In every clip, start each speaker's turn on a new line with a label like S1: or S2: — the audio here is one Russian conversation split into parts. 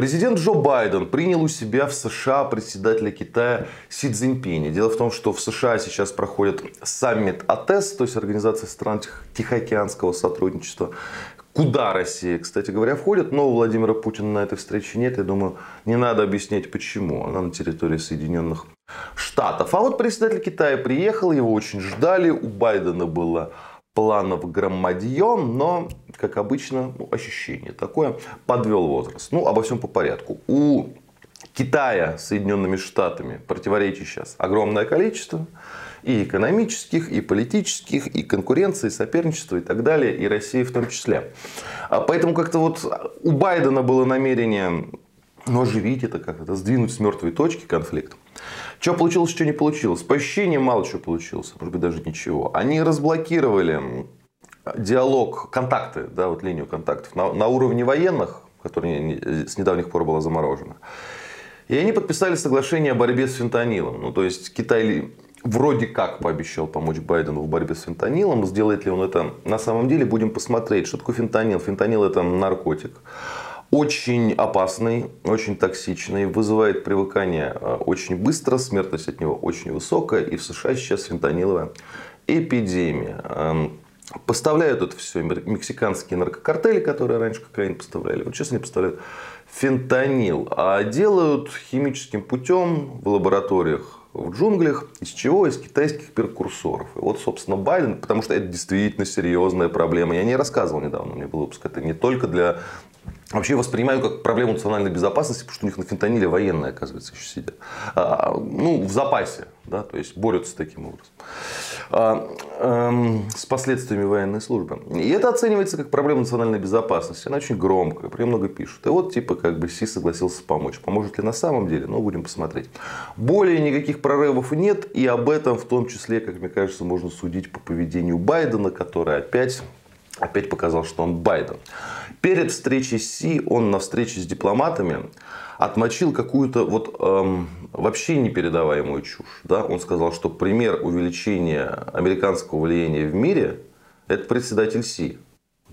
S1: Президент Джо Байден принял у себя в США председателя Китая Си Цзиньпиня. Дело в том, что в США сейчас проходит саммит АТЭС, то есть Организация стран Тихоокеанского сотрудничества, куда Россия, кстати говоря, входит, но у Владимира Путина на этой встрече нет. Я думаю, не надо объяснять, почему. Она на территории Соединенных Штатов. А вот председатель Китая приехал, его очень ждали. У Байдена было планов громадьем, но, как обычно, ну, ощущение такое, подвел возраст. Ну, обо всем по порядку. У Китая с Соединенными Штатами противоречий сейчас огромное количество. И экономических, и политических, и конкуренции, и соперничества, и так далее, и России в том числе. А поэтому как-то вот у Байдена было намерение ну, оживить это как-то, сдвинуть с мертвой точки конфликт. Что получилось, что не получилось? По ощущениям мало чего получилось, может быть даже ничего. Они разблокировали диалог, контакты, да, вот линию контактов на, на уровне военных, которая с недавних пор была заморожена. И они подписали соглашение о борьбе с фентанилом. Ну, то есть Китай вроде как пообещал помочь Байдену в борьбе с фентанилом. Сделает ли он это на самом деле, будем посмотреть. Что такое фентанил? Фентанил это наркотик очень опасный, очень токсичный, вызывает привыкание э, очень быстро, смертность от него очень высокая. И в США сейчас фентаниловая эпидемия. Эм, поставляют это все мексиканские наркокартели, которые раньше кокаин поставляли. Вот сейчас они поставляют фентанил. А делают химическим путем в лабораториях в джунглях. Из чего? Из китайских перкурсоров. И вот, собственно, Байден, потому что это действительно серьезная проблема. Я не рассказывал недавно, меня был выпуск. Это не только для Вообще воспринимаю как проблему национальной безопасности, потому что у них на фентаниле военные, оказывается, еще сидят. А, ну, в запасе, да, то есть борются таким образом. А, эм, с последствиями военной службы. И это оценивается как проблема национальной безопасности. Она очень громкая, про много пишут. И вот, типа, как бы Си согласился помочь. Поможет ли на самом деле? Ну, будем посмотреть. Более никаких прорывов нет, и об этом в том числе, как мне кажется, можно судить по поведению Байдена, который опять опять показал, что он Байден. Перед встречей с Си он на встрече с дипломатами отмочил какую-то вот эм, вообще непередаваемую чушь. Да? Он сказал, что пример увеличения американского влияния в мире – это председатель Си.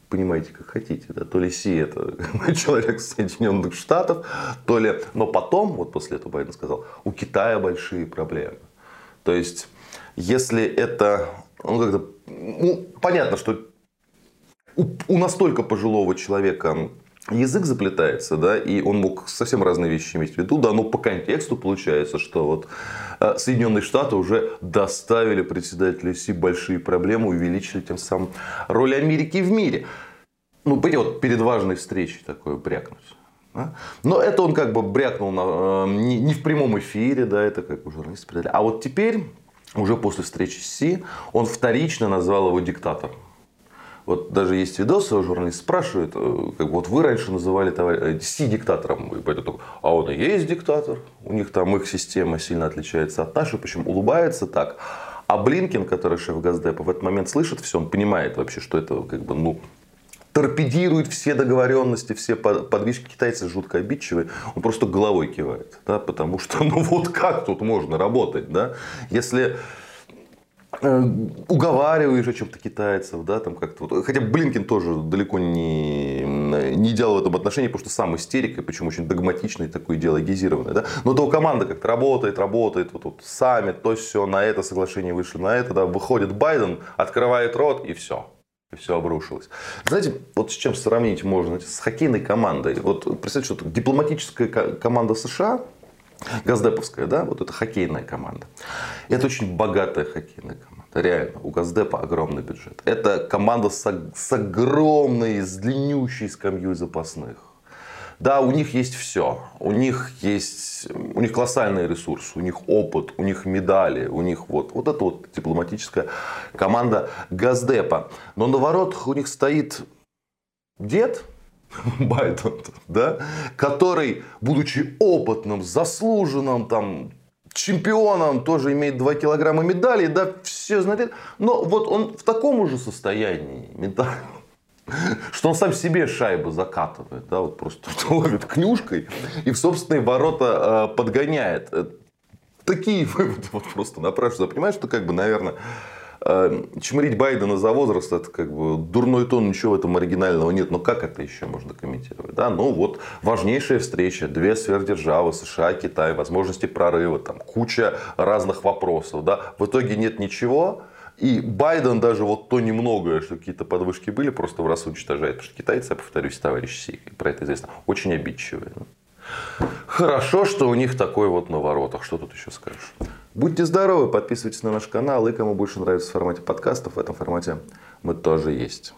S1: Понимаете, как хотите. Да? То ли Си это человек Соединенных Штатов, то ли... Но потом, вот после этого Байден сказал, у Китая большие проблемы. То есть, если это... Ну, как-то, ну, понятно, что у, у настолько пожилого человека язык заплетается, да, и он мог совсем разные вещи иметь в виду, да, но по контексту получается, что вот э, Соединенные Штаты уже доставили председателю Си большие проблемы, увеличили тем самым роль Америки в мире. Ну, вот перед важной встречей такое брякнуть. Но это он как бы брякнул на, э, не, не в прямом эфире, да, это как бы журналисты передали. А вот теперь, уже после встречи с Си, он вторично назвал его диктатором. Вот даже есть видосы, журналист спрашивает, э, как вот вы раньше называли товарища э, Си диктатором. И поэтому, а он и есть диктатор. У них там их система сильно отличается от нашей, причем улыбается так. А Блинкин, который шеф Газдепа, в этот момент слышит все, он понимает вообще, что это как бы, ну, торпедирует все договоренности, все подвижки. Китайцы жутко обидчивые. Он просто головой кивает. Да, потому что, ну вот как тут можно работать, да? Если уговариваешь о чем-то китайцев, да, там как-то вот. Хотя Блинкин тоже далеко не, не идеал в этом отношении, потому что сам истерик, и причем очень догматичный, такой идеологизированный, да. Но то команда как-то работает, работает, вот, вот саммит, то все, на это соглашение вышли, на это, да, выходит Байден, открывает рот и все. И все обрушилось. Знаете, вот с чем сравнить можно? С хоккейной командой. Вот представьте, что дипломатическая команда США Газдеповская, да, вот это хоккейная команда. Это очень богатая хоккейная команда. Реально, у Газдепа огромный бюджет. Это команда с, с огромной, с длиннющей скамьей запасных. Да, у них есть все. У них есть, у них колоссальный ресурс, у них опыт, у них медали, у них вот, вот это вот дипломатическая команда Газдепа. Но на воротах у них стоит дед, Байден, да, который, будучи опытным, заслуженным, там, чемпионом, тоже имеет 2 килограмма медалей, да, все знают. Но вот он в таком уже состоянии ментально, что он сам себе шайбу закатывает, да, вот просто ловит кнюшкой и в собственные ворота э, подгоняет. Такие выводы вот просто напрашиваются. Понимаешь, что как бы, наверное, э, чмырить Байдена за возраст, это как бы дурной тон, ничего в этом оригинального нет. Но как это еще можно комментировать? Да, ну вот важнейшая встреча, две сверхдержавы, США, Китай, возможности прорыва, там куча разных вопросов. Да. В итоге нет ничего. И Байден даже вот то немногое, что какие-то подвышки были, просто в раз уничтожает. Потому что китайцы, я повторюсь, товарищ Си, про это известно, очень обидчивые. Хорошо, что у них такой вот на воротах. Что тут еще скажешь? Будьте здоровы, подписывайтесь на наш канал. И кому больше нравится в формате подкастов, в этом формате мы тоже есть.